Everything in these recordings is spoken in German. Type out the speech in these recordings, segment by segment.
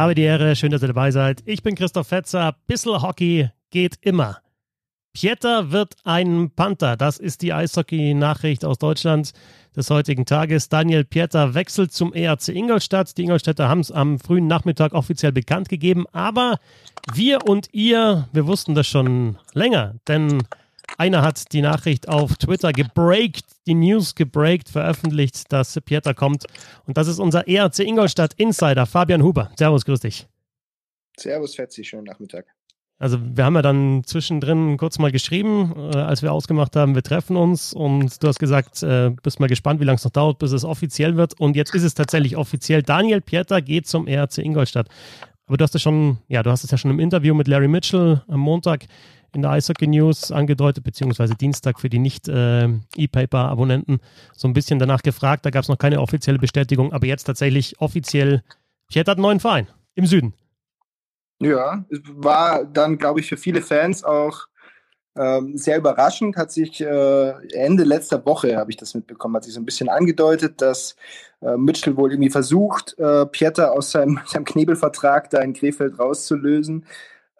Habe die Ehre, schön, dass ihr dabei seid. Ich bin Christoph Fetzer. Bissel Hockey geht immer. Pieter wird ein Panther. Das ist die Eishockey-Nachricht aus Deutschland des heutigen Tages. Daniel Pieter wechselt zum ERC Ingolstadt. Die Ingolstädter haben es am frühen Nachmittag offiziell bekannt gegeben. Aber wir und ihr, wir wussten das schon länger. Denn einer hat die Nachricht auf Twitter gebreakt, die News gebreakt, veröffentlicht, dass Pieter kommt. Und das ist unser ERC Ingolstadt Insider, Fabian Huber. Servus, grüß dich. Servus, Fetzi, schönen Nachmittag. Also wir haben ja dann zwischendrin kurz mal geschrieben, äh, als wir ausgemacht haben, wir treffen uns und du hast gesagt, äh, bist mal gespannt, wie lange es noch dauert, bis es offiziell wird. Und jetzt ist es tatsächlich offiziell. Daniel Pieter geht zum ERC Ingolstadt. Aber du hast es schon, ja, du hast es ja schon im Interview mit Larry Mitchell am Montag in der Eishockey News angedeutet, beziehungsweise Dienstag für die Nicht-E-Paper-Abonnenten äh, so ein bisschen danach gefragt. Da gab es noch keine offizielle Bestätigung, aber jetzt tatsächlich offiziell, Pieter hat einen neuen Verein im Süden. Ja, es war dann, glaube ich, für viele Fans auch ähm, sehr überraschend. Hat sich äh, Ende letzter Woche, habe ich das mitbekommen, hat sich so ein bisschen angedeutet, dass äh, Mitchell wohl irgendwie versucht, äh, Pieter aus seinem, seinem Knebelvertrag da in Krefeld rauszulösen.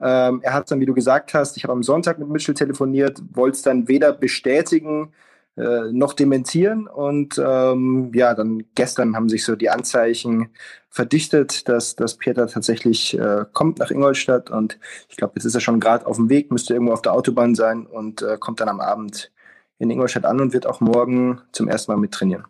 Ähm, er hat dann, wie du gesagt hast, ich habe am Sonntag mit Mitchell telefoniert, wollte es dann weder bestätigen äh, noch dementieren. Und ähm, ja, dann gestern haben sich so die Anzeichen verdichtet, dass, dass Peter tatsächlich äh, kommt nach Ingolstadt. Und ich glaube, jetzt ist er schon gerade auf dem Weg, müsste irgendwo auf der Autobahn sein und äh, kommt dann am Abend in Ingolstadt an und wird auch morgen zum ersten Mal mittrainieren.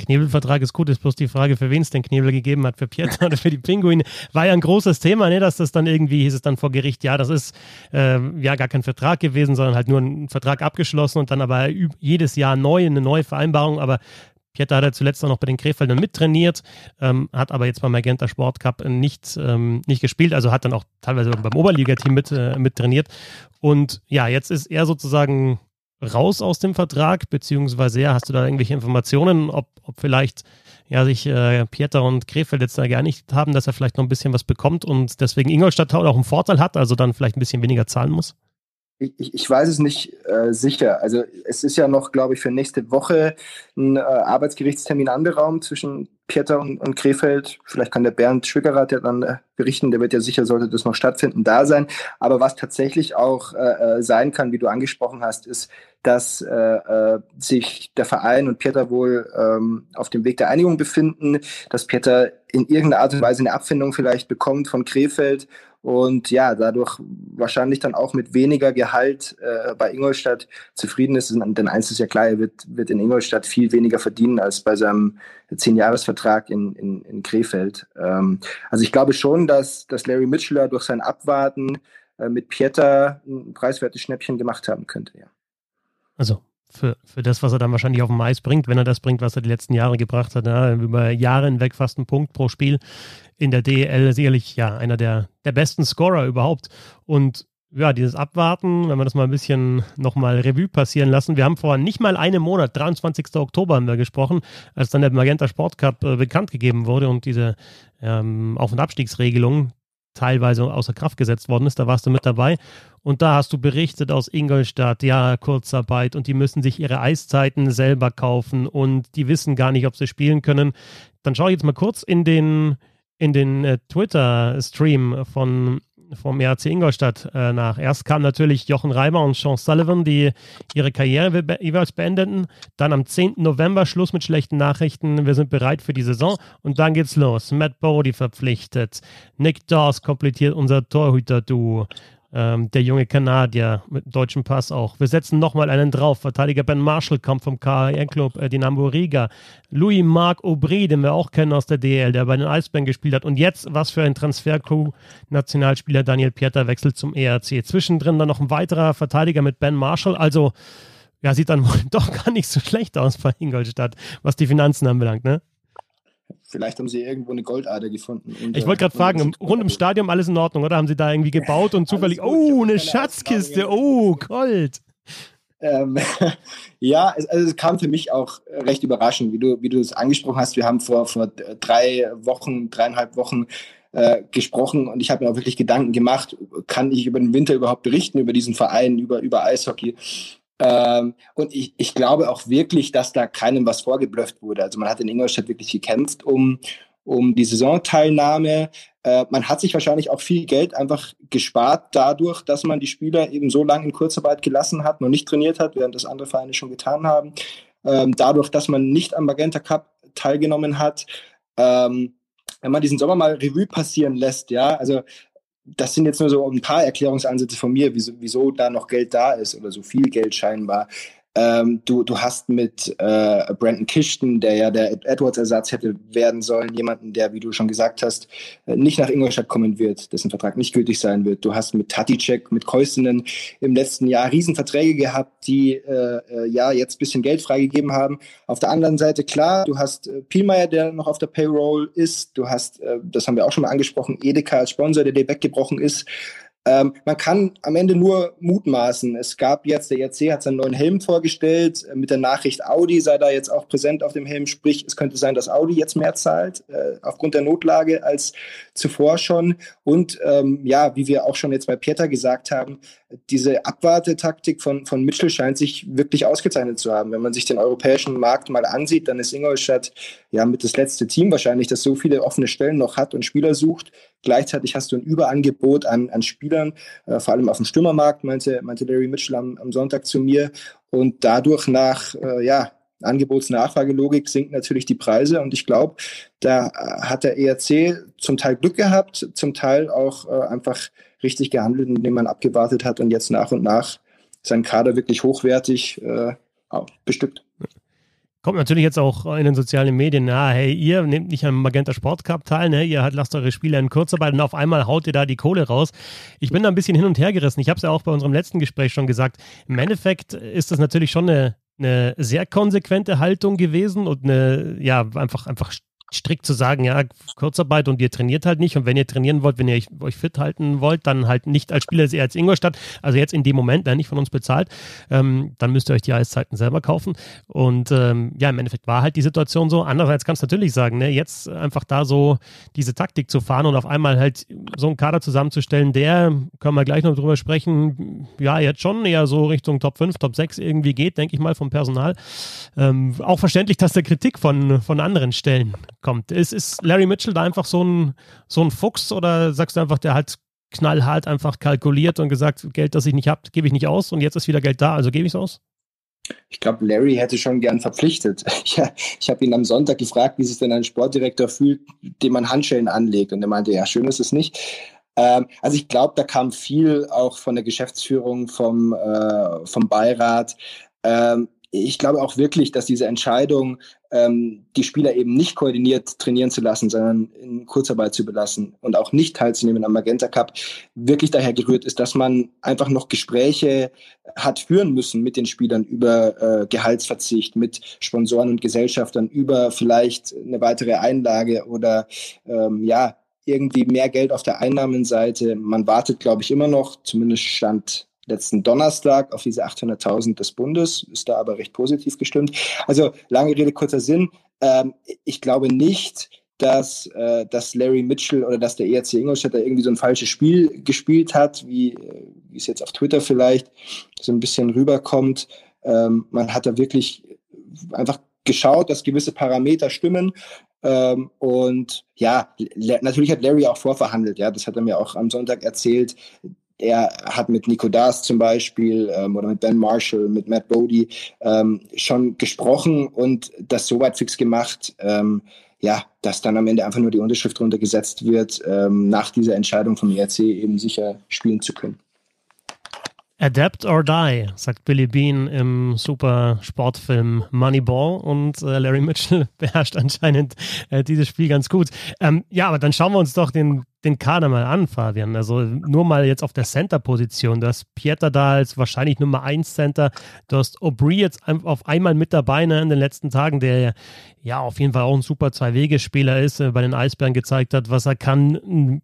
Knebelvertrag ist gut, ist bloß die Frage, für wen es den Knebel gegeben hat, für Pieter oder für die Pinguine. War ja ein großes Thema, ne, dass das dann irgendwie, hieß es dann vor Gericht, ja, das ist äh, ja gar kein Vertrag gewesen, sondern halt nur ein Vertrag abgeschlossen und dann aber jedes Jahr neu, eine neue Vereinbarung, aber Pieter hat er zuletzt auch noch bei den Krefeldern mittrainiert, ähm, hat aber jetzt beim Magenta Sport Cup nicht, ähm, nicht gespielt, also hat dann auch teilweise beim Oberligateam mit, äh, mit trainiert. Und ja, jetzt ist er sozusagen raus aus dem Vertrag, beziehungsweise ja, hast du da irgendwelche Informationen, ob, ob vielleicht ja sich äh, Pieter und Krefeld jetzt da nicht haben, dass er vielleicht noch ein bisschen was bekommt und deswegen Ingolstadt auch einen Vorteil hat, also dann vielleicht ein bisschen weniger zahlen muss? Ich, ich weiß es nicht äh, sicher. Also es ist ja noch, glaube ich, für nächste Woche ein äh, Arbeitsgerichtstermin anberaumt zwischen Pieter und, und Krefeld. Vielleicht kann der Bernd Schwickerath ja dann äh, berichten, der wird ja sicher, sollte das noch stattfinden, da sein. Aber was tatsächlich auch äh, äh sein kann, wie du angesprochen hast, ist, dass äh, äh, sich der Verein und Pieter wohl ähm, auf dem Weg der Einigung befinden, dass Pieter in irgendeiner Art und Weise eine Abfindung vielleicht bekommt von Krefeld und ja, dadurch wahrscheinlich dann auch mit weniger Gehalt äh, bei Ingolstadt zufrieden ist. Denn eins ist ja klar, er wird, wird in Ingolstadt viel weniger verdienen als bei seinem Zehn-Jahres-Vertrag in, in, in Krefeld. Ähm, also ich glaube schon, dass, dass Larry Mitchell durch sein Abwarten äh, mit Pieter ein preiswertes Schnäppchen gemacht haben könnte, ja. Also für, für das, was er dann wahrscheinlich auf dem Eis bringt, wenn er das bringt, was er die letzten Jahre gebracht hat. Ja, über Jahre hinweg fast einen Punkt pro Spiel in der DEL, sicherlich ja einer der, der besten Scorer überhaupt. Und ja, dieses Abwarten, wenn wir das mal ein bisschen nochmal Revue passieren lassen. Wir haben vor nicht mal einem Monat, 23. Oktober haben wir gesprochen, als dann der Magenta Sport Cup äh, bekannt gegeben wurde und diese ähm, Auf- und Abstiegsregelung teilweise außer Kraft gesetzt worden ist. Da warst du mit dabei. Und da hast du berichtet aus Ingolstadt, ja, Kurzarbeit und die müssen sich ihre Eiszeiten selber kaufen und die wissen gar nicht, ob sie spielen können. Dann schaue ich jetzt mal kurz in den, in den äh, Twitter-Stream von vom ERC Ingolstadt äh, nach. Erst kam natürlich Jochen Reimer und Sean Sullivan, die ihre Karriere jeweils beendeten. Dann am 10. November Schluss mit schlechten Nachrichten. Wir sind bereit für die Saison. Und dann geht's los. Matt Bodie verpflichtet. Nick Dawes komplettiert unser Torhüter-Duo. Ähm, der junge Kanadier mit deutschem Pass auch. Wir setzen nochmal einen drauf. Verteidiger Ben Marshall kommt vom KHR-Club äh, Dinamo Riga. Louis Marc Aubry, den wir auch kennen aus der DL, der bei den Eisbären gespielt hat. Und jetzt, was für ein Transfer-Crew. Nationalspieler Daniel Pieter wechselt zum ERC. Zwischendrin dann noch ein weiterer Verteidiger mit Ben Marshall. Also, ja, sieht dann wohl doch gar nicht so schlecht aus bei Ingolstadt, was die Finanzen anbelangt, ne? Vielleicht haben sie irgendwo eine Goldader gefunden. ich wollte gerade fragen, rund im Stadion alles in Ordnung, oder? Haben sie da irgendwie gebaut und zufällig, oh, eine Schatzkiste, oh, Gold. Ähm, ja, es, also es kam für mich auch recht überraschend, wie du, wie du es angesprochen hast. Wir haben vor, vor drei Wochen, dreieinhalb Wochen äh, gesprochen und ich habe mir auch wirklich Gedanken gemacht, kann ich über den Winter überhaupt berichten, über diesen Verein, über, über Eishockey. Ähm, und ich, ich glaube auch wirklich, dass da keinem was vorgeblufft wurde. Also man hat in Ingolstadt wirklich gekämpft um, um die Saisonteilnahme. Äh, man hat sich wahrscheinlich auch viel Geld einfach gespart dadurch, dass man die Spieler eben so lange in Kurzarbeit gelassen hat, noch nicht trainiert hat, während das andere Vereine schon getan haben. Ähm, dadurch, dass man nicht am Magenta Cup teilgenommen hat. Ähm, wenn man diesen Sommer mal Revue passieren lässt, ja, also das sind jetzt nur so ein paar Erklärungsansätze von mir, wieso, wieso da noch Geld da ist oder so viel Geld scheinbar. Ähm, du, du hast mit äh, Brandon Kishton, der ja der Edwards-Ersatz hätte werden sollen, jemanden, der, wie du schon gesagt hast, äh, nicht nach Ingolstadt kommen wird, dessen Vertrag nicht gültig sein wird. Du hast mit Taticek, mit Keustinen im letzten Jahr Riesenverträge gehabt, die äh, äh, ja jetzt bisschen Geld freigegeben haben. Auf der anderen Seite, klar, du hast äh, Pielmeier, der noch auf der Payroll ist. Du hast, äh, das haben wir auch schon mal angesprochen, Edeka als Sponsor, der dir weggebrochen ist. Ähm, man kann am Ende nur mutmaßen. Es gab jetzt, der ERC hat seinen neuen Helm vorgestellt, äh, mit der Nachricht Audi sei da jetzt auch präsent auf dem Helm. Sprich, es könnte sein, dass Audi jetzt mehr zahlt, äh, aufgrund der Notlage als zuvor schon. Und ähm, ja, wie wir auch schon jetzt bei Pieter gesagt haben, diese Abwartetaktik von, von Mitchell scheint sich wirklich ausgezeichnet zu haben. Wenn man sich den europäischen Markt mal ansieht, dann ist Ingolstadt ja mit das letzte Team wahrscheinlich, das so viele offene Stellen noch hat und Spieler sucht. Gleichzeitig hast du ein Überangebot an, an Spielern, äh, vor allem auf dem Stürmermarkt, meinte, meinte Larry Mitchell am, am Sonntag zu mir. Und dadurch nach, äh, ja, Angebots-Nachfragelogik sinken natürlich die Preise und ich glaube, da hat der ERC zum Teil Glück gehabt, zum Teil auch äh, einfach richtig gehandelt, indem man abgewartet hat und jetzt nach und nach seinen Kader wirklich hochwertig äh, bestückt. Kommt natürlich jetzt auch in den sozialen Medien, na, hey, ihr nehmt nicht am Magenta Sport Cup teil, ne? Ihr lasst eure Spieler in Kurzarbeit und auf einmal haut ihr da die Kohle raus. Ich bin da ein bisschen hin und her gerissen. Ich habe es ja auch bei unserem letzten Gespräch schon gesagt. Im Endeffekt ist das natürlich schon eine, eine sehr konsequente Haltung gewesen und eine, ja, einfach, einfach strikt zu sagen, ja, Kurzarbeit und ihr trainiert halt nicht. Und wenn ihr trainieren wollt, wenn ihr euch fit halten wollt, dann halt nicht als Spieler als Ingolstadt, also jetzt in dem Moment, ne, nicht von uns bezahlt, ähm, dann müsst ihr euch die Eiszeiten selber kaufen. Und ähm, ja, im Endeffekt war halt die Situation so. Andererseits kannst du natürlich sagen, ne, jetzt einfach da so diese Taktik zu fahren und auf einmal halt so einen Kader zusammenzustellen, der, können wir gleich noch drüber sprechen, ja, jetzt schon eher so Richtung Top 5, Top 6 irgendwie geht, denke ich mal, vom Personal. Ähm, auch verständlich, dass der Kritik von, von anderen Stellen kommt. Ist, ist Larry Mitchell da einfach so ein, so ein Fuchs oder sagst du einfach, der hat knallhart einfach kalkuliert und gesagt, Geld, das ich nicht habe, gebe ich nicht aus und jetzt ist wieder Geld da, also gebe ich es aus? Ich glaube, Larry hätte schon gern verpflichtet. Ja, ich habe ihn am Sonntag gefragt, wie sich denn ein Sportdirektor fühlt, dem man Handschellen anlegt. Und er meinte, ja, schön ist es nicht. Ähm, also ich glaube, da kam viel auch von der Geschäftsführung, vom, äh, vom Beirat. Ähm, ich glaube auch wirklich, dass diese Entscheidung, ähm, die Spieler eben nicht koordiniert trainieren zu lassen, sondern in Kurzarbeit zu belassen und auch nicht teilzunehmen am Magenta Cup, wirklich daher gerührt ist, dass man einfach noch Gespräche hat führen müssen mit den Spielern über äh, Gehaltsverzicht, mit Sponsoren und Gesellschaftern, über vielleicht eine weitere Einlage oder ähm, ja, irgendwie mehr Geld auf der Einnahmenseite. Man wartet, glaube ich, immer noch, zumindest stand letzten Donnerstag auf diese 800.000 des Bundes, ist da aber recht positiv gestimmt. Also lange Rede, kurzer Sinn. Ähm, ich glaube nicht, dass, äh, dass Larry Mitchell oder dass der ERC Ingolstadt da irgendwie so ein falsches Spiel gespielt hat, wie, äh, wie es jetzt auf Twitter vielleicht so ein bisschen rüberkommt. Ähm, man hat da wirklich einfach geschaut, dass gewisse Parameter stimmen. Ähm, und ja, natürlich hat Larry auch vorverhandelt, ja, das hat er mir auch am Sonntag erzählt. Er hat mit Nico Das zum Beispiel ähm, oder mit Ben Marshall, mit Matt Bodie ähm, schon gesprochen und das so weit fix gemacht, ähm, ja, dass dann am Ende einfach nur die Unterschrift runtergesetzt wird, ähm, nach dieser Entscheidung vom ERC eben sicher spielen zu können. Adapt or Die, sagt Billy Bean im super Sportfilm Moneyball und äh, Larry Mitchell beherrscht anscheinend äh, dieses Spiel ganz gut. Ähm, ja, aber dann schauen wir uns doch den, den Kader mal an, Fabian. Also nur mal jetzt auf der Center-Position. Du hast Pieter da als wahrscheinlich Nummer 1 Center. Du hast Aubry jetzt auf einmal mit dabei ne, in den letzten Tagen, der ja auf jeden Fall auch ein super Zwei-Wege-Spieler ist, äh, bei den Eisbären gezeigt hat, was er kann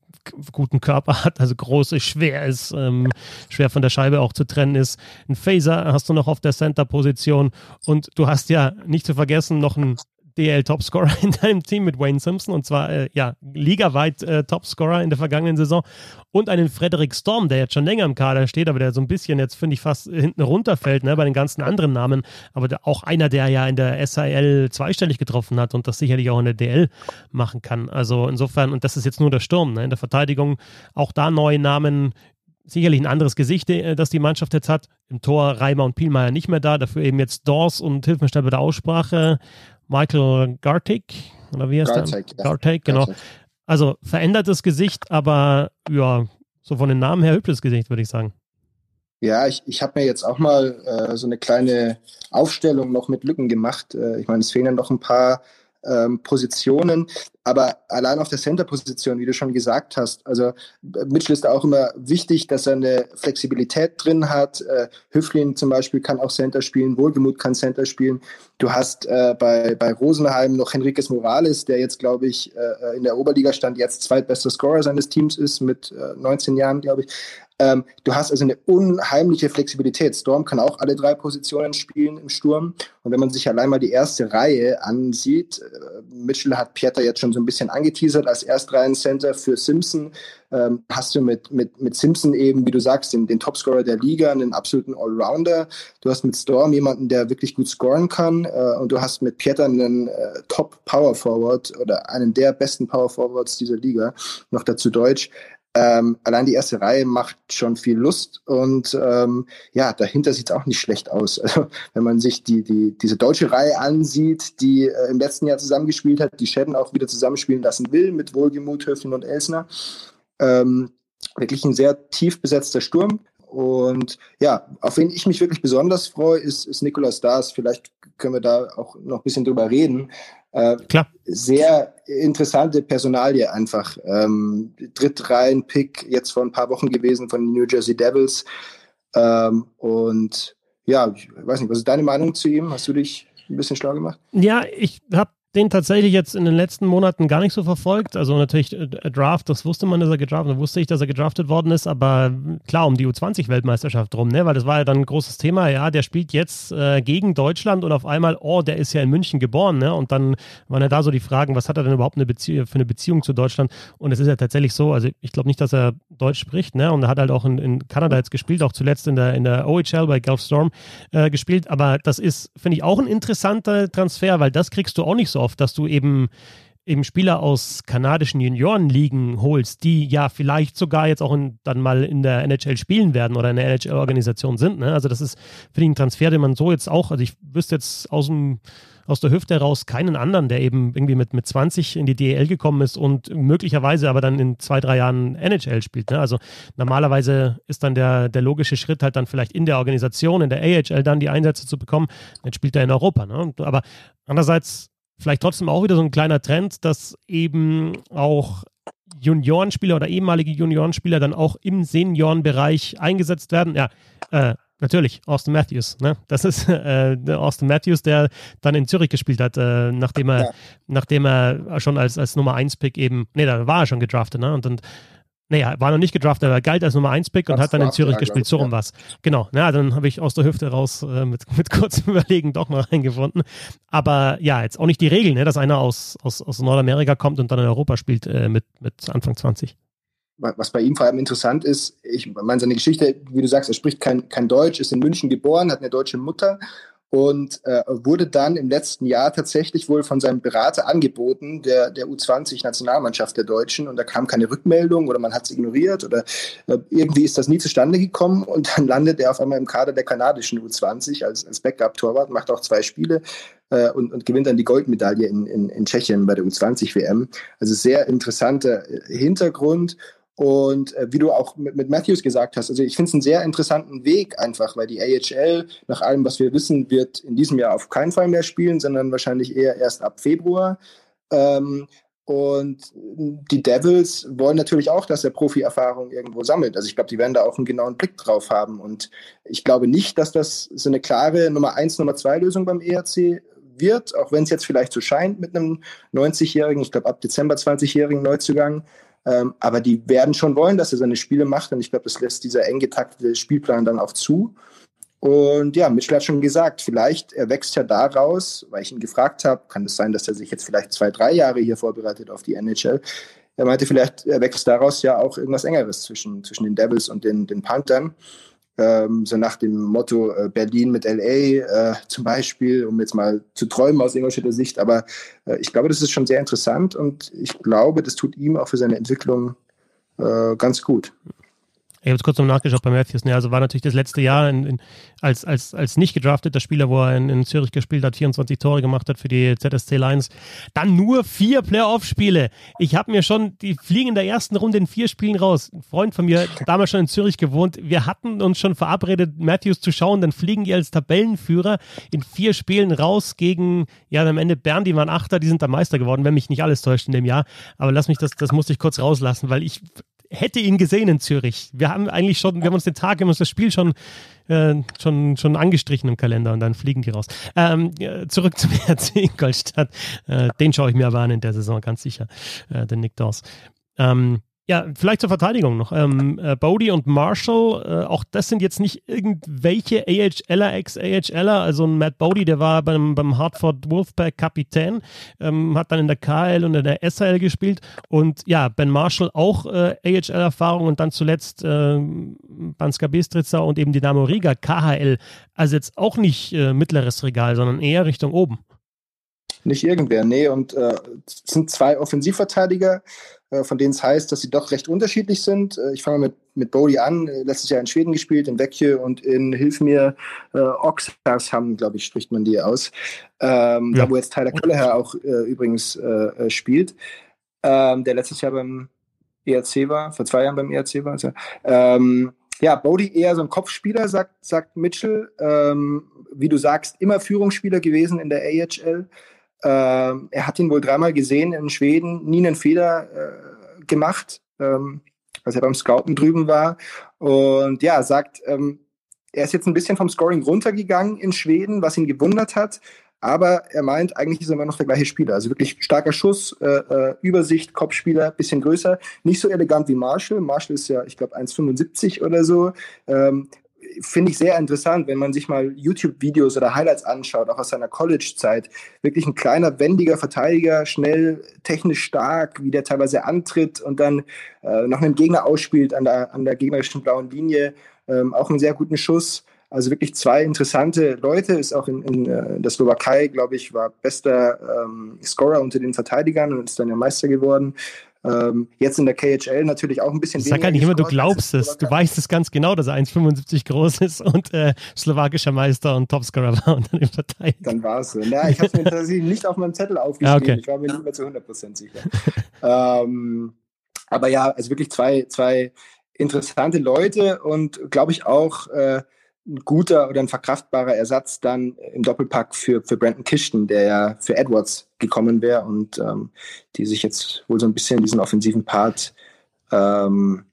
guten Körper hat, also groß ist, schwer ist, ähm, schwer von der Scheibe auch zu trennen ist. Ein Phaser hast du noch auf der Center-Position und du hast ja nicht zu vergessen noch einen DL-Topscorer in deinem Team mit Wayne Simpson. Und zwar äh, ja ligaweit äh, Topscorer in der vergangenen Saison. Und einen Frederick Storm, der jetzt schon länger im Kader steht, aber der so ein bisschen jetzt finde ich fast hinten runterfällt ne, bei den ganzen anderen Namen, aber der, auch einer, der ja in der SIL zweistellig getroffen hat und das sicherlich auch in der DL machen kann. Also insofern und das ist jetzt nur der Sturm ne, in der Verteidigung. Auch da neue Namen. Sicherlich ein anderes Gesicht, äh, das die Mannschaft jetzt hat. Im Tor Reimer und Pielmeier nicht mehr da, dafür eben jetzt Dors und hilf mir schnell bei der Aussprache, Michael Gartig, oder wie heißt Gartek, der? Ja. Gartek, genau. Gartek. Also verändertes Gesicht, aber ja, so von den Namen her hübsches Gesicht, würde ich sagen. Ja, ich, ich habe mir jetzt auch mal äh, so eine kleine Aufstellung noch mit Lücken gemacht. Äh, ich meine, es fehlen ja noch ein paar ähm, Positionen. Aber allein auf der Center-Position, wie du schon gesagt hast, also Mitchell ist auch immer wichtig, dass er eine Flexibilität drin hat. Äh, Hüflin zum Beispiel kann auch Center spielen, Wohlgemut kann Center spielen. Du hast äh, bei, bei Rosenheim noch Henriquez Morales, der jetzt, glaube ich, äh, in der Oberliga stand, jetzt zweitbester Scorer seines Teams ist mit äh, 19 Jahren, glaube ich. Ähm, du hast also eine unheimliche Flexibilität. Storm kann auch alle drei Positionen spielen im Sturm. Und wenn man sich allein mal die erste Reihe ansieht, äh, Mitchell hat Pieter jetzt schon so ein bisschen angeteasert als Erstreihen-Center für Simpson. Ähm, hast du mit, mit, mit Simpson eben, wie du sagst, den, den Topscorer der Liga, einen absoluten Allrounder. Du hast mit Storm jemanden, der wirklich gut scoren kann. Äh, und du hast mit Pieter einen äh, Top-Power-Forward oder einen der besten Power-Forwards dieser Liga. Noch dazu Deutsch. Ähm, allein die erste Reihe macht schon viel Lust und ähm, ja, dahinter sieht es auch nicht schlecht aus. Also wenn man sich die, die, diese deutsche Reihe ansieht, die äh, im letzten Jahr zusammengespielt hat, die Schäden auch wieder zusammenspielen lassen will mit Wohlgemut, Höflin und Elsner. Ähm, wirklich ein sehr tief besetzter Sturm. Und ja, auf wen ich mich wirklich besonders freue, ist, ist Nicolas Dars. Vielleicht können wir da auch noch ein bisschen drüber reden. Äh, Klar. Sehr interessante Personalie einfach. Ähm, Drittreihen-Pick jetzt vor ein paar Wochen gewesen von den New Jersey Devils. Ähm, und ja, ich weiß nicht, was ist deine Meinung zu ihm? Hast du dich ein bisschen schlau gemacht? Ja, ich habe den tatsächlich jetzt in den letzten Monaten gar nicht so verfolgt. Also natürlich äh, Draft, das wusste man, dass er gedraftet, da wusste ich, dass er gedraftet worden ist, aber klar um die U20-Weltmeisterschaft drum, ne? Weil das war ja dann ein großes Thema. Ja, der spielt jetzt äh, gegen Deutschland und auf einmal, oh, der ist ja in München geboren, ne? Und dann waren ja da so die Fragen, was hat er denn überhaupt eine Bezie für eine Beziehung zu Deutschland? Und es ist ja tatsächlich so, also ich glaube nicht, dass er Deutsch spricht, ne? Und er hat halt auch in, in Kanada jetzt gespielt, auch zuletzt in der, in der OHL bei Gulf Storm äh, gespielt. Aber das ist, finde ich, auch ein interessanter Transfer, weil das kriegst du auch nicht so oft, dass du eben eben Spieler aus kanadischen Juniorenligen holst, die ja vielleicht sogar jetzt auch in, dann mal in der NHL spielen werden oder in der NHL-Organisation sind. Ne? Also das ist für den Transfer, den man so jetzt auch, also ich wüsste jetzt aus dem aus der Hüfte heraus keinen anderen, der eben irgendwie mit, mit 20 in die DEL gekommen ist und möglicherweise aber dann in zwei, drei Jahren NHL spielt. Ne? Also normalerweise ist dann der, der logische Schritt halt dann vielleicht in der Organisation, in der AHL dann die Einsätze zu bekommen. Dann spielt er in Europa. Ne? Aber andererseits vielleicht trotzdem auch wieder so ein kleiner Trend, dass eben auch Juniorenspieler oder ehemalige Juniorenspieler dann auch im Seniorenbereich eingesetzt werden. Ja, äh, natürlich, Austin Matthews. Ne? Das ist äh, Austin Matthews, der dann in Zürich gespielt hat, äh, nachdem er, ja. nachdem er schon als, als Nummer 1 Pick eben, nee, da war er schon gedraftet, ne? Und, und naja, war noch nicht gedraftet, aber galt als Nummer 1 Pick und hat dann in Zürich ja, gespielt. So rum ja. was. Genau. Na, dann habe ich aus der Hüfte raus äh, mit, mit kurzem Überlegen doch mal reingefunden. Aber ja, jetzt auch nicht die Regel, ne, dass einer aus, aus, aus Nordamerika kommt und dann in Europa spielt äh, mit, mit Anfang 20 was bei ihm vor allem interessant ist, ich meine, seine Geschichte, wie du sagst, er spricht kein, kein Deutsch, ist in München geboren, hat eine deutsche Mutter und äh, wurde dann im letzten Jahr tatsächlich wohl von seinem Berater angeboten, der, der U20-Nationalmannschaft der Deutschen. Und da kam keine Rückmeldung oder man hat es ignoriert oder äh, irgendwie ist das nie zustande gekommen. Und dann landet er auf einmal im Kader der kanadischen U20 als, als Backup-Torwart, macht auch zwei Spiele äh, und, und gewinnt dann die Goldmedaille in, in, in Tschechien bei der U20-WM. Also sehr interessanter Hintergrund. Und äh, wie du auch mit, mit Matthews gesagt hast, also ich finde es einen sehr interessanten Weg einfach, weil die AHL, nach allem, was wir wissen, wird in diesem Jahr auf keinen Fall mehr spielen, sondern wahrscheinlich eher erst ab Februar. Ähm, und die Devils wollen natürlich auch, dass er Profi-Erfahrung irgendwo sammelt. Also ich glaube, die werden da auch einen genauen Blick drauf haben. Und ich glaube nicht, dass das so eine klare Nummer 1, Nummer 2 Lösung beim ERC wird, auch wenn es jetzt vielleicht so scheint mit einem 90-Jährigen, ich glaube ab Dezember 20-Jährigen Neuzugang. Ähm, aber die werden schon wollen, dass er seine Spiele macht. Und ich glaube, das lässt dieser eng getaktete Spielplan dann auch zu. Und ja, Mitchell hat schon gesagt, vielleicht er wächst ja daraus, weil ich ihn gefragt habe, kann es sein, dass er sich jetzt vielleicht zwei, drei Jahre hier vorbereitet auf die NHL. Er meinte, vielleicht erwächst daraus ja auch irgendwas Engeres zwischen, zwischen den Devils und den, den Panthern. Ähm, so nach dem Motto äh, Berlin mit LA äh, zum Beispiel, um jetzt mal zu träumen aus Ingolstädter Sicht. Aber äh, ich glaube, das ist schon sehr interessant und ich glaube, das tut ihm auch für seine Entwicklung äh, ganz gut. Ich habe es kurz noch nachgeschaut bei Matthews. Ne? Also war natürlich das letzte Jahr in, in, als, als, als nicht gedrafteter Spieler, wo er in, in, Zürich gespielt hat, 24 Tore gemacht hat für die ZSC Lions. Dann nur vier Playoff-Spiele. Ich habe mir schon, die fliegen in der ersten Runde in vier Spielen raus. Ein Freund von mir, damals schon in Zürich gewohnt, wir hatten uns schon verabredet, Matthews zu schauen. Dann fliegen die als Tabellenführer in vier Spielen raus gegen, ja, am Ende Bern, die waren Achter, die sind da Meister geworden, wenn mich nicht alles täuscht in dem Jahr. Aber lass mich das, das musste ich kurz rauslassen, weil ich hätte ihn gesehen in Zürich. Wir haben eigentlich schon, wir haben uns den Tag, wir haben uns das Spiel schon, äh, schon, schon angestrichen im Kalender und dann fliegen die raus. Ähm, zurück zum RC Ingolstadt. Äh, den schaue ich mir aber an in der Saison, ganz sicher, äh, den Nick Dawes. Ähm, ja, vielleicht zur Verteidigung noch. Ähm, äh, Bodie und Marshall, äh, auch das sind jetzt nicht irgendwelche AHLer, Ex-AHLer. Also ein Matt Bodie, der war beim, beim Hartford Wolfpack Kapitän, ähm, hat dann in der KL und in der SHL gespielt. Und ja, Ben Marshall auch äh, AHL-Erfahrung und dann zuletzt äh, Banska Bistrica und eben Dynamo Riga KHL. Also jetzt auch nicht äh, mittleres Regal, sondern eher Richtung oben. Nicht irgendwer, nee. Und äh, es sind zwei Offensivverteidiger von denen es heißt, dass sie doch recht unterschiedlich sind. Äh, ich fange mit, mit Bodie an, äh, letztes Jahr in Schweden gespielt, in Vecchio und in Hilf mir, äh, Oxarsham, glaube ich, spricht man die aus. Ähm, ja. Da, wo jetzt Tyler Kelleher auch äh, übrigens äh, spielt, ähm, der letztes Jahr beim ERC war, vor zwei Jahren beim ERC war. Also, ähm, ja, Bodie eher so ein Kopfspieler, sagt, sagt Mitchell. Ähm, wie du sagst, immer Führungsspieler gewesen in der AHL. Ähm, er hat ihn wohl dreimal gesehen in Schweden, nie einen Fehler äh, gemacht, ähm, als er beim Scouten drüben war. Und ja, sagt, ähm, er ist jetzt ein bisschen vom Scoring runtergegangen in Schweden, was ihn gewundert hat. Aber er meint, eigentlich ist er immer noch der gleiche Spieler. Also wirklich starker Schuss, äh, äh, Übersicht, Kopfspieler, bisschen größer. Nicht so elegant wie Marshall. Marshall ist ja, ich glaube, 1,75 oder so. Ähm, finde ich sehr interessant, wenn man sich mal YouTube-Videos oder Highlights anschaut, auch aus seiner College-Zeit. Wirklich ein kleiner, wendiger Verteidiger, schnell, technisch stark, wie der teilweise antritt und dann äh, noch einen Gegner ausspielt an der, an der gegnerischen blauen Linie. Ähm, auch einen sehr guten Schuss. Also wirklich zwei interessante Leute. Ist auch in, in äh, der Slowakei, glaube ich, war bester ähm, Scorer unter den Verteidigern und ist dann ja Meister geworden. Ähm, jetzt in der KHL natürlich auch ein bisschen Sag weniger. Sag nicht immer, du glaubst es. Du weißt es ganz genau, dass er 1,75 groß ist und äh, slowakischer Meister und Topscorer war und dann im Verteidigung. Dann war es so. Na, ich habe es mir tatsächlich nicht auf meinem Zettel aufgeschrieben. Ja, okay. Ich war mir nicht mehr zu 100% sicher. ähm, aber ja, also wirklich zwei, zwei interessante Leute und glaube ich auch äh, ein guter oder ein verkraftbarer Ersatz dann im Doppelpack für, für Brandon Kishton, der ja für Edwards gekommen wäre und ähm, die sich jetzt wohl so ein bisschen diesen offensiven Part ähm,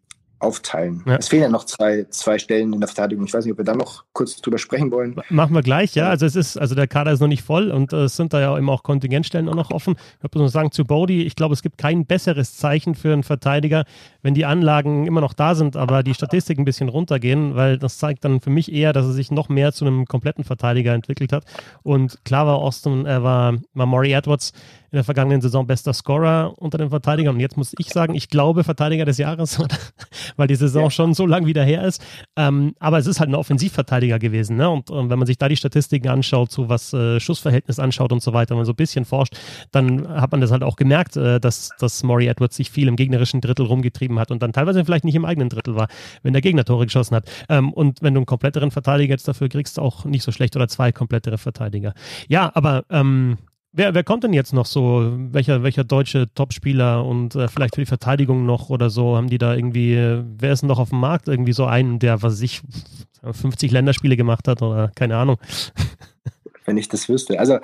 aufteilen. Ja. Es fehlen ja noch zwei, zwei Stellen in der Verteidigung. Ich weiß nicht, ob wir da noch kurz drüber sprechen wollen. Machen wir gleich, ja. Also es ist, also der Kader ist noch nicht voll und äh, es sind da ja immer auch Kontingentstellen auch noch offen. Ich würde nur sagen, zu Bodie, ich glaube, es gibt kein besseres Zeichen für einen Verteidiger, wenn die Anlagen immer noch da sind, aber die Statistiken ein bisschen runtergehen, weil das zeigt dann für mich eher, dass er sich noch mehr zu einem kompletten Verteidiger entwickelt hat. Und klar war Austin, er war, war Maury Edwards in der vergangenen Saison bester Scorer unter den Verteidigern. Und jetzt muss ich sagen, ich glaube Verteidiger des Jahres, weil die Saison ja. schon so lang wieder her ist. Ähm, aber es ist halt ein Offensivverteidiger gewesen. Ne? Und, und, wenn man sich da die Statistiken anschaut, so was äh, Schussverhältnis anschaut und so weiter, wenn man so ein bisschen forscht, dann hat man das halt auch gemerkt, äh, dass, dass Maury Edwards sich viel im gegnerischen Drittel rumgetrieben hat und dann teilweise vielleicht nicht im eigenen Drittel war, wenn der Gegner Tore geschossen hat. Ähm, und wenn du einen kompletteren Verteidiger jetzt dafür kriegst, auch nicht so schlecht oder zwei komplettere Verteidiger. Ja, aber ähm, Wer, wer kommt denn jetzt noch so? Welcher, welcher deutsche Topspieler und äh, vielleicht für die Verteidigung noch oder so? Haben die da irgendwie, äh, wer ist denn noch auf dem Markt? Irgendwie so einen, der, was ich, 50 Länderspiele gemacht hat oder keine Ahnung. Wenn ich das wüsste. Also äh,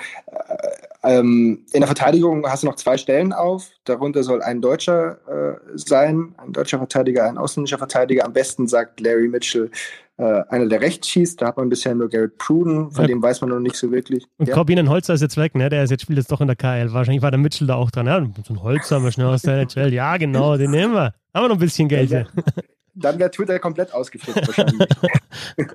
ähm, in der Verteidigung hast du noch zwei Stellen auf. Darunter soll ein Deutscher äh, sein, ein deutscher Verteidiger, ein ausländischer Verteidiger. Am besten sagt Larry Mitchell, äh, einer, der rechts schießt. Da hat man bisher nur Garrett Pruden, von ja. dem weiß man noch nicht so wirklich. Und ja. Corbin Holzer ist jetzt weg, ne? Der ist jetzt, spielt jetzt doch in der KL. Wahrscheinlich war der Mitchell da auch dran. Ja, so ein Holzer, mal schnell aus der NHL. Ja, genau, den nehmen wir. Haben wir noch ein bisschen Geld. Ja, dann wäre Twitter komplett ausgeflippt wahrscheinlich.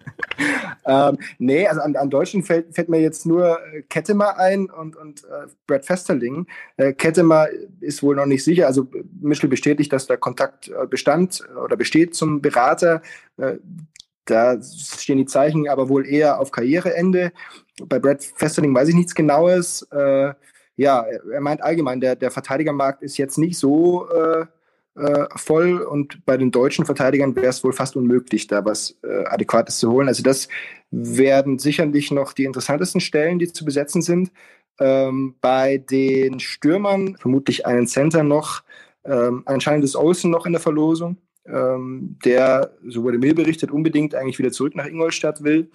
ähm, nee, also an, an Deutschen fällt, fällt, mir jetzt nur äh, Kettemer ein und, und äh, Brad Festerling. Äh, Kettemer ist wohl noch nicht sicher. Also Michel bestätigt, dass da Kontakt äh, bestand oder besteht zum Berater. Äh, da stehen die Zeichen aber wohl eher auf Karriereende. Bei Brad Festerling weiß ich nichts Genaues. Äh, ja, er meint allgemein, der, der Verteidigermarkt ist jetzt nicht so äh, äh, voll und bei den deutschen Verteidigern wäre es wohl fast unmöglich, da was äh, Adäquates zu holen. Also das werden sicherlich noch die interessantesten Stellen, die zu besetzen sind. Ähm, bei den Stürmern vermutlich einen Center noch, ähm, anscheinend ist Olsen noch in der Verlosung, ähm, der, so wurde mir berichtet, unbedingt eigentlich wieder zurück nach Ingolstadt will.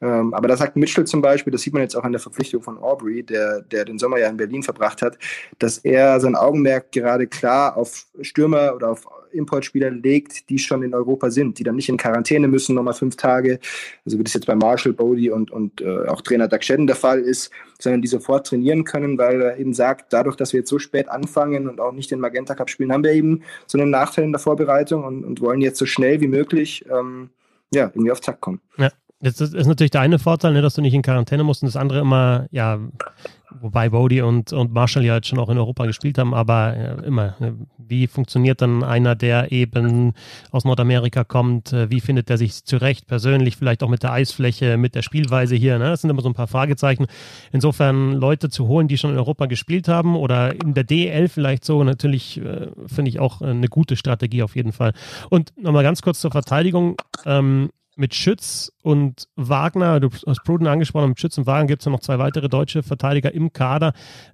Ähm, aber da sagt Mitchell zum Beispiel, das sieht man jetzt auch an der Verpflichtung von Aubrey, der, der den Sommer ja in Berlin verbracht hat, dass er sein Augenmerk gerade klar auf Stürmer oder auf Importspieler legt, die schon in Europa sind, die dann nicht in Quarantäne müssen, nochmal fünf Tage, also wie das jetzt bei Marshall, Bodie und, und äh, auch Trainer Doug Shedden der Fall ist, sondern die sofort trainieren können, weil er eben sagt, dadurch, dass wir jetzt so spät anfangen und auch nicht den Magenta Cup spielen, haben wir eben so einen Nachteil in der Vorbereitung und, und wollen jetzt so schnell wie möglich ähm, ja, irgendwie auf Zack kommen. Ja. Das ist natürlich der eine Vorteil, ne, dass du nicht in Quarantäne musst und das andere immer, ja, wobei Bodie und, und Marshall ja jetzt schon auch in Europa gespielt haben, aber ja, immer, ne, wie funktioniert dann einer, der eben aus Nordamerika kommt, äh, wie findet er sich zurecht, persönlich, vielleicht auch mit der Eisfläche, mit der Spielweise hier, ne? das sind immer so ein paar Fragezeichen. Insofern Leute zu holen, die schon in Europa gespielt haben oder in der DL vielleicht so, natürlich äh, finde ich auch eine gute Strategie auf jeden Fall. Und nochmal ganz kurz zur Verteidigung, ähm, mit Schütz und Wagner, du hast Pruden angesprochen, mit Schütz und Wagner gibt es ja noch zwei weitere deutsche Verteidiger im Kader.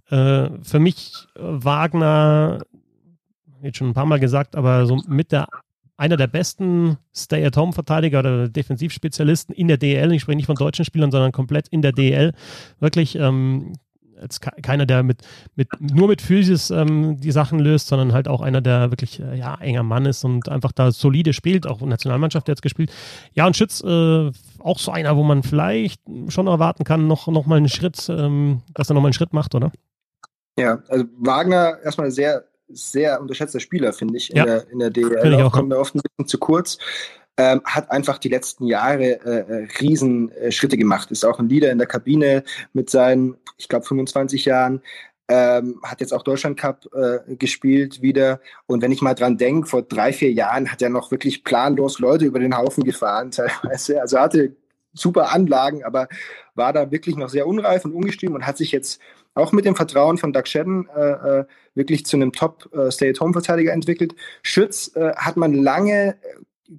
Äh, für mich äh, Wagner, jetzt schon ein paar Mal gesagt, aber so mit der einer der besten Stay-at-Home-Verteidiger oder Defensivspezialisten in der DL. Ich spreche nicht von deutschen Spielern, sondern komplett in der DL. Wirklich ähm, jetzt keiner, der mit, mit nur mit Physis ähm, die Sachen löst, sondern halt auch einer, der wirklich äh, ja, enger Mann ist und einfach da solide spielt, auch Nationalmannschaft jetzt gespielt. Ja, und Schütz, äh, auch so einer, wo man vielleicht schon erwarten kann, noch, noch mal einen Schritt, ähm, dass er noch mal einen Schritt macht, oder? Ja, also Wagner erstmal sehr, sehr unterschätzter Spieler, finde ich, in, ja. der, in der. Auch, kommt mir oft ein bisschen zu kurz ähm, hat einfach die letzten Jahre äh, äh Riesenschritte gemacht. Ist auch ein Leader in der Kabine mit seinen, ich glaube, 25 Jahren. Ähm, hat jetzt auch Deutschland Cup äh, gespielt wieder. Und wenn ich mal dran denke, vor drei, vier Jahren hat er noch wirklich planlos Leute über den Haufen gefahren teilweise. Also hatte super Anlagen, aber war da wirklich noch sehr unreif und ungestüm und hat sich jetzt auch mit dem Vertrauen von Doug Shedden äh, äh wirklich zu einem Top-Stay-at-Home-Verteidiger äh, entwickelt. Schütz äh, hat man lange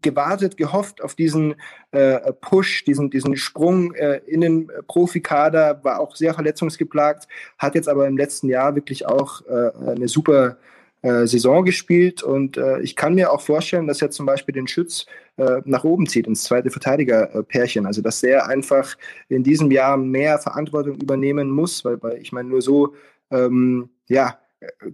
gewartet, gehofft auf diesen äh, Push, diesen, diesen Sprung äh, in den Profikader, war auch sehr verletzungsgeplagt, hat jetzt aber im letzten Jahr wirklich auch äh, eine super äh, Saison gespielt und äh, ich kann mir auch vorstellen, dass er zum Beispiel den Schütz äh, nach oben zieht, ins zweite Verteidigerpärchen. Also dass er einfach in diesem Jahr mehr Verantwortung übernehmen muss, weil, weil ich meine, nur so ähm, ja,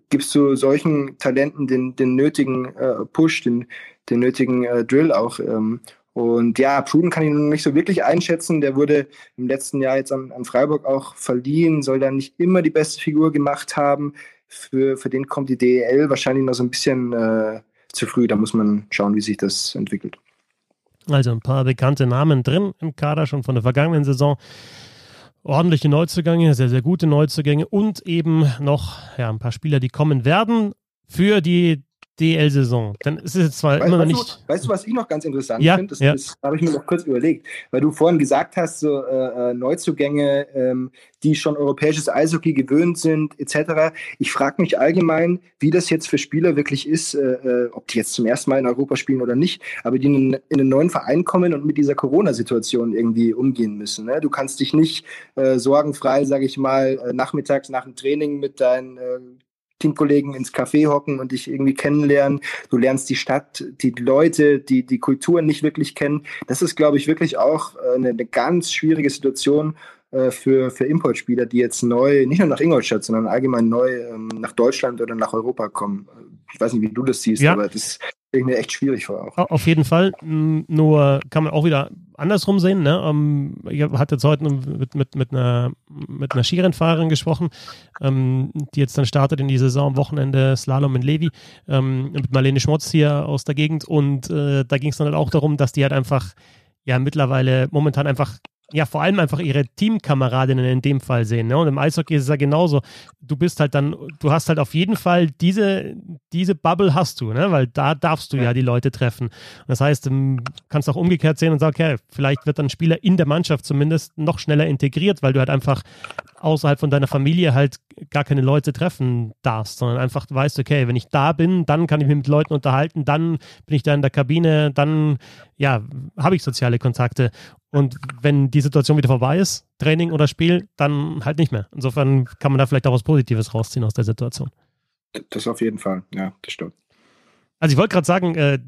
gibst du solchen Talenten den, den nötigen äh, Push, den, den nötigen äh, Drill auch. Ähm, und ja, Pruden kann ich noch nicht so wirklich einschätzen. Der wurde im letzten Jahr jetzt an, an Freiburg auch verliehen, soll dann nicht immer die beste Figur gemacht haben. Für, für den kommt die DEL wahrscheinlich noch so ein bisschen äh, zu früh. Da muss man schauen, wie sich das entwickelt. Also ein paar bekannte Namen drin im Kader schon von der vergangenen Saison. Ordentliche Neuzugänge, sehr, sehr gute Neuzugänge und eben noch ja, ein paar Spieler, die kommen werden für die DL-Saison. Dann ist es jetzt zwar weißt, immer noch nicht. Du, weißt du, was ich noch ganz interessant ja, finde? Das, ja. das habe ich mir noch kurz überlegt, weil du vorhin gesagt hast, so äh, äh, Neuzugänge, ähm, die schon europäisches Eishockey gewöhnt sind, etc. Ich frage mich allgemein, wie das jetzt für Spieler wirklich ist, äh, äh, ob die jetzt zum ersten Mal in Europa spielen oder nicht, aber die in, in einen neuen Verein kommen und mit dieser Corona-Situation irgendwie umgehen müssen. Ne? Du kannst dich nicht äh, sorgenfrei, sage ich mal, äh, nachmittags nach dem Training mit deinen Teamkollegen ins Café hocken und dich irgendwie kennenlernen. Du lernst die Stadt, die Leute, die die Kultur nicht wirklich kennen. Das ist, glaube ich, wirklich auch äh, eine, eine ganz schwierige Situation äh, für, für Importspieler, die jetzt neu, nicht nur nach Ingolstadt, sondern allgemein neu ähm, nach Deutschland oder nach Europa kommen. Ich weiß nicht, wie du das siehst, ja. aber das stelle ich mir echt schwierig vor. Auch. Auf jeden Fall. Nur kann man auch wieder andersrum sehen. Ne? Um, ich hatte jetzt heute mit, mit, mit, einer, mit einer Skirennfahrerin gesprochen, ähm, die jetzt dann startet in die Saison am Wochenende Slalom in Levi, ähm, mit Marlene Schmotz hier aus der Gegend. Und äh, da ging es dann halt auch darum, dass die halt einfach ja mittlerweile momentan einfach ja, vor allem einfach ihre Teamkameradinnen in dem Fall sehen. Ne? Und im Eishockey ist es ja genauso. Du bist halt dann, du hast halt auf jeden Fall diese, diese Bubble hast du, ne? weil da darfst du ja, ja die Leute treffen. Und das heißt, du ähm, kannst auch umgekehrt sehen und sagen, okay, vielleicht wird dann ein Spieler in der Mannschaft zumindest noch schneller integriert, weil du halt einfach außerhalb von deiner Familie halt gar keine Leute treffen darfst, sondern einfach weißt, okay, wenn ich da bin, dann kann ich mich mit Leuten unterhalten, dann bin ich da in der Kabine, dann ja, habe ich soziale Kontakte. Und wenn die Situation wieder vorbei ist, Training oder Spiel, dann halt nicht mehr. Insofern kann man da vielleicht auch was Positives rausziehen aus der Situation. Das auf jeden Fall, ja, das stimmt. Also ich wollte gerade sagen, äh,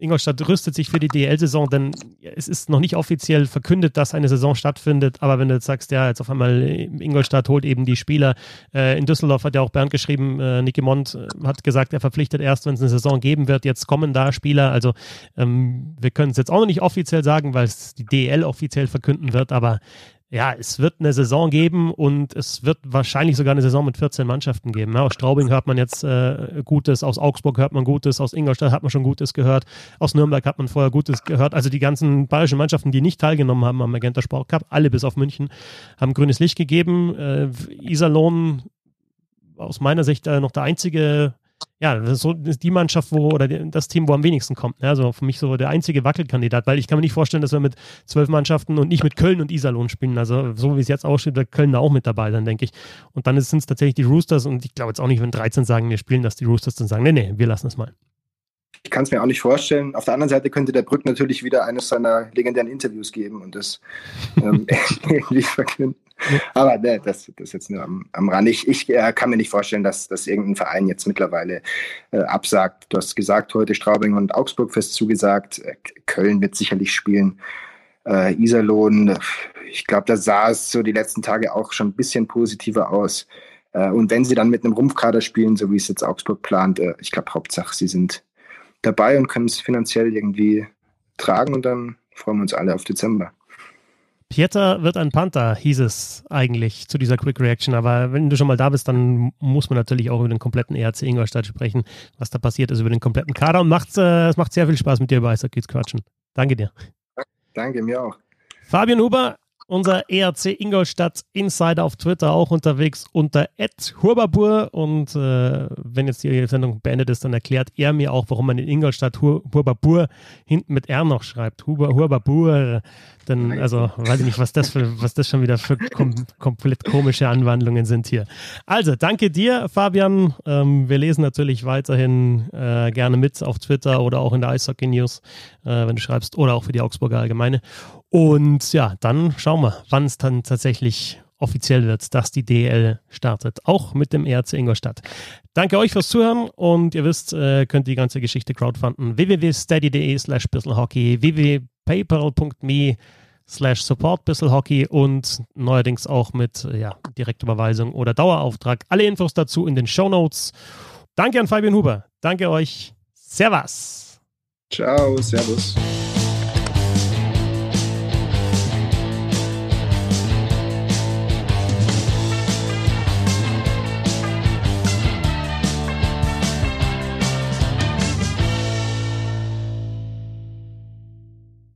Ingolstadt rüstet sich für die DL-Saison, denn es ist noch nicht offiziell verkündet, dass eine Saison stattfindet. Aber wenn du jetzt sagst, ja, jetzt auf einmal Ingolstadt holt eben die Spieler. Äh, in Düsseldorf hat ja auch Bernd geschrieben, äh, Nicky Mond äh, hat gesagt, er verpflichtet erst, wenn es eine Saison geben wird. Jetzt kommen da Spieler. Also ähm, wir können es jetzt auch noch nicht offiziell sagen, weil es die DL offiziell verkünden wird. Aber ja, es wird eine Saison geben und es wird wahrscheinlich sogar eine Saison mit 14 Mannschaften geben. Ja, aus Straubing hört man jetzt äh, Gutes, aus Augsburg hört man Gutes, aus Ingolstadt hat man schon Gutes gehört, aus Nürnberg hat man vorher Gutes gehört. Also die ganzen bayerischen Mannschaften, die nicht teilgenommen haben am Magenta Sport Cup, alle bis auf München, haben grünes Licht gegeben. Äh, Iserlohn aus meiner Sicht äh, noch der einzige ja, das ist so ist die Mannschaft, wo, oder das Team, wo am wenigsten kommt. Ne? Also für mich so der einzige Wackelkandidat, weil ich kann mir nicht vorstellen, dass wir mit zwölf Mannschaften und nicht mit Köln und Iserlohn spielen. Also so wie es jetzt aussieht, wird Köln da auch mit dabei sein, denke ich. Und dann sind es tatsächlich die Roosters und ich glaube jetzt auch nicht, wenn 13 sagen, wir spielen, dass die Roosters dann sagen, nee, nee, wir lassen es mal. Ich kann es mir auch nicht vorstellen. Auf der anderen Seite könnte der Brück natürlich wieder eines seiner legendären Interviews geben und das ähm, irgendwie verkünden. Aber ne, das, das jetzt nur am, am Rand. Ich, ich äh, kann mir nicht vorstellen, dass, dass irgendein Verein jetzt mittlerweile äh, absagt. Du hast gesagt, heute Straubing und Augsburg fest zugesagt. Äh, Köln wird sicherlich spielen. Äh, Iserlohn, ich glaube, da sah es so die letzten Tage auch schon ein bisschen positiver aus. Äh, und wenn sie dann mit einem Rumpfkader spielen, so wie es jetzt Augsburg plant, äh, ich glaube, Hauptsache, sie sind dabei und können es finanziell irgendwie tragen und dann freuen wir uns alle auf Dezember. Pieter wird ein Panther, hieß es eigentlich zu dieser Quick Reaction. Aber wenn du schon mal da bist, dann muss man natürlich auch über den kompletten ERC Ingolstadt sprechen. Was da passiert ist über den kompletten Kader. Und macht's, äh, es macht sehr viel Spaß mit dir über Eishockey zu quatschen. Danke dir. Danke, mir auch. Fabian Huber, unser ERC Ingolstadt Insider auf Twitter auch unterwegs unter @hurbabur und äh, wenn jetzt die Sendung beendet ist, dann erklärt er mir auch, warum man in Ingolstadt Hur Hurbabur hinten mit R noch schreibt. Huber, Hurbabur. Denn, also, weiß ich nicht, was das, für, was das schon wieder für kom komplett komische Anwandlungen sind hier. Also, danke dir, Fabian. Ähm, wir lesen natürlich weiterhin äh, gerne mit auf Twitter oder auch in der Eishockey News, äh, wenn du schreibst, oder auch für die Augsburger Allgemeine. Und ja, dann schauen wir, wann es dann tatsächlich offiziell wird, dass die DL startet, auch mit dem ERC Ingolstadt. Danke euch fürs Zuhören und ihr wisst, äh, könnt die ganze Geschichte crowdfunden. www.steady.de slash bisselhockey, www.paypal.me slash support bisselhockey und neuerdings auch mit ja, Direktüberweisung oder Dauerauftrag. Alle Infos dazu in den Show Notes. Danke an Fabian Huber. Danke euch. Servus. Ciao, Servus.